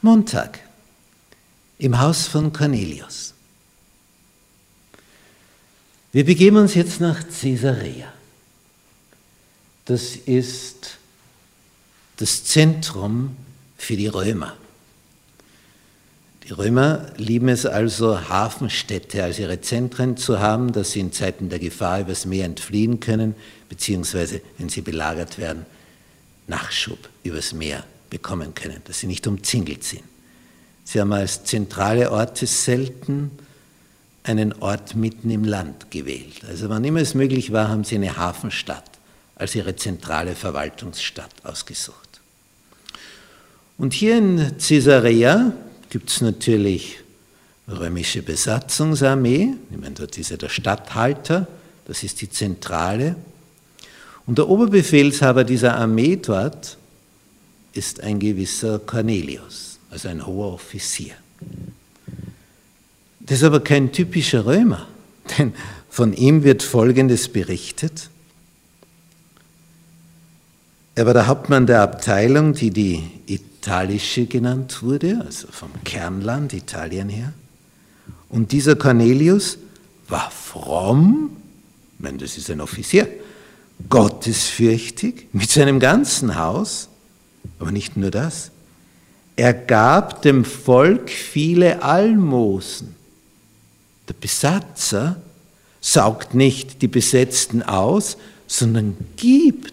Montag im Haus von Cornelius. Wir begeben uns jetzt nach Caesarea. Das ist das Zentrum für die Römer. Die Römer lieben es also, Hafenstädte als ihre Zentren zu haben, dass sie in Zeiten der Gefahr übers Meer entfliehen können, beziehungsweise, wenn sie belagert werden, Nachschub übers Meer bekommen können, dass sie nicht umzingelt sind. Sie haben als zentrale Orte selten einen Ort mitten im Land gewählt. Also wann immer es möglich war, haben sie eine Hafenstadt als ihre zentrale Verwaltungsstadt ausgesucht. Und hier in Caesarea gibt es natürlich römische Besatzungsarmee, ich meine, dort ist ja der Statthalter, das ist die Zentrale. Und der Oberbefehlshaber dieser Armee dort ist ein gewisser Cornelius, also ein hoher Offizier. Das ist aber kein typischer Römer, denn von ihm wird Folgendes berichtet. Er war der Hauptmann der Abteilung, die die italische genannt wurde, also vom Kernland Italien her. Und dieser Cornelius war fromm, ich meine, das ist ein Offizier, gottesfürchtig, mit seinem ganzen Haus, aber nicht nur das. Er gab dem Volk viele Almosen. Der Besatzer saugt nicht die Besetzten aus, sondern gibt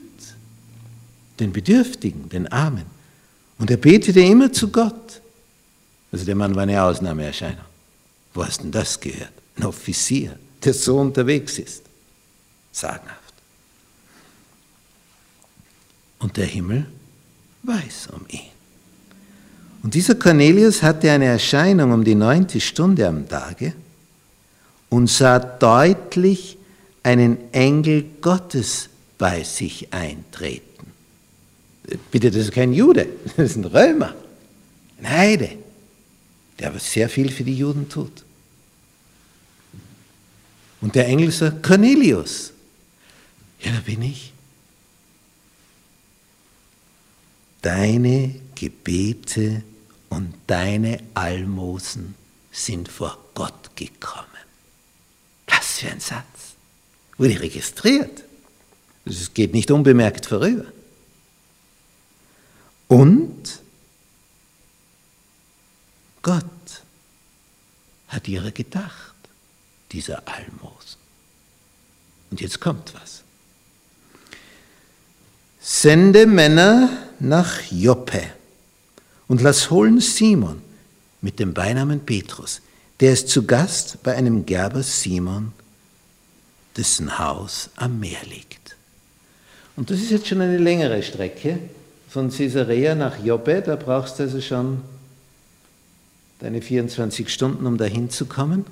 den Bedürftigen, den Armen. Und er betete immer zu Gott. Also der Mann war eine Ausnahmeerscheinung. Wo hast denn das gehört? Ein Offizier, der so unterwegs ist. Sagenhaft. Und der Himmel weiß um ihn. Und dieser Cornelius hatte eine Erscheinung um die neunte Stunde am Tage und sah deutlich einen Engel Gottes bei sich eintreten. Bitte, das ist kein Jude, das ist ein Römer, ein Heide, der aber sehr viel für die Juden tut. Und der Engel sagt, Cornelius, ja, da bin ich. Deine Gebete und deine Almosen sind vor Gott gekommen. Was für ein Satz. Wurde registriert. Es geht nicht unbemerkt vorüber. Und Gott hat ihrer gedacht, dieser Almosen. Und jetzt kommt was. Sende Männer nach Joppe und lass holen Simon mit dem Beinamen Petrus. Der ist zu Gast bei einem Gerber Simon, dessen Haus am Meer liegt. Und das ist jetzt schon eine längere Strecke von Caesarea nach Joppe, da brauchst du also schon deine 24 Stunden, um dahin zu kommen.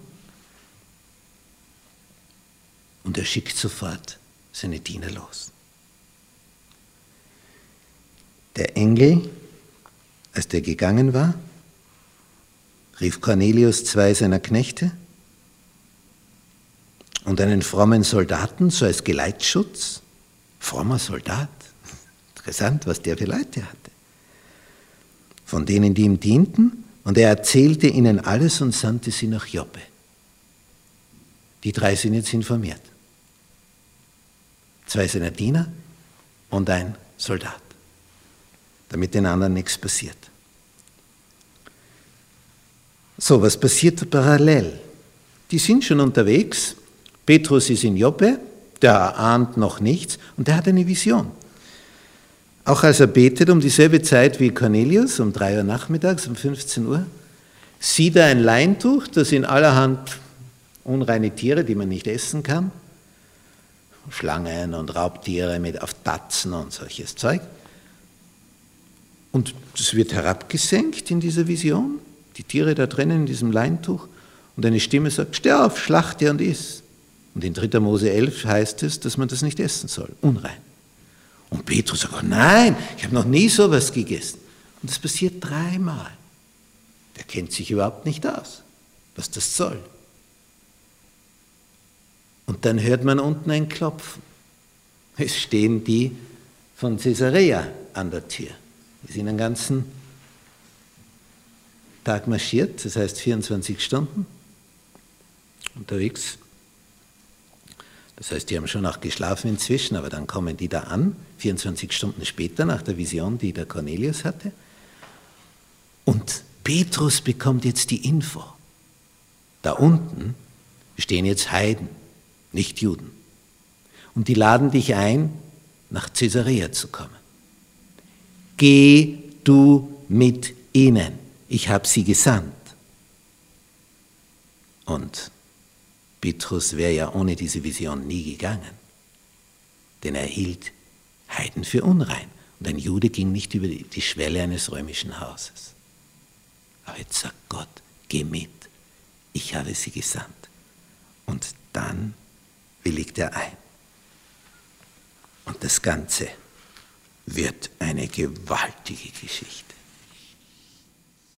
Und er schickt sofort seine Diener los. Der Engel, als der gegangen war, rief Cornelius zwei seiner Knechte und einen frommen Soldaten, so als Geleitschutz. Frommer Soldat. Interessant, was der für Leute hatte. Von denen, die ihm dienten, und er erzählte ihnen alles und sandte sie nach Joppe. Die drei sind jetzt informiert. Zwei seiner Diener und ein Soldat, damit den anderen nichts passiert. So, was passiert parallel? Die sind schon unterwegs. Petrus ist in Joppe, der ahnt noch nichts und der hat eine Vision. Auch als er betet um dieselbe Zeit wie Cornelius, um 3 Uhr nachmittags, um 15 Uhr, sieht er ein Leintuch, das in allerhand unreine Tiere, die man nicht essen kann, Schlangen und Raubtiere mit auf Tatzen und solches Zeug. Und das wird herabgesenkt in dieser Vision, die Tiere da drinnen in diesem Leintuch, und eine Stimme sagt, steh auf, schlachte und iss. Und in 3. Mose 11 heißt es, dass man das nicht essen soll, unrein. Und Petrus sagt, oh nein, ich habe noch nie sowas gegessen. Und das passiert dreimal. Der kennt sich überhaupt nicht aus, was das soll. Und dann hört man unten ein Klopfen. Es stehen die von Caesarea an der Tür. Die sind einen ganzen Tag marschiert, das heißt 24 Stunden unterwegs. Das heißt, die haben schon auch geschlafen inzwischen, aber dann kommen die da an, 24 Stunden später nach der Vision, die der Cornelius hatte. Und Petrus bekommt jetzt die Info. Da unten stehen jetzt Heiden, nicht Juden. Und die laden dich ein, nach Caesarea zu kommen. Geh du mit ihnen. Ich habe sie gesandt. Und Petrus wäre ja ohne diese Vision nie gegangen, denn er hielt Heiden für unrein. Und ein Jude ging nicht über die Schwelle eines römischen Hauses. Aber jetzt sagt Gott, geh mit, ich habe sie gesandt. Und dann willigt er ein. Und das Ganze wird eine gewaltige Geschichte.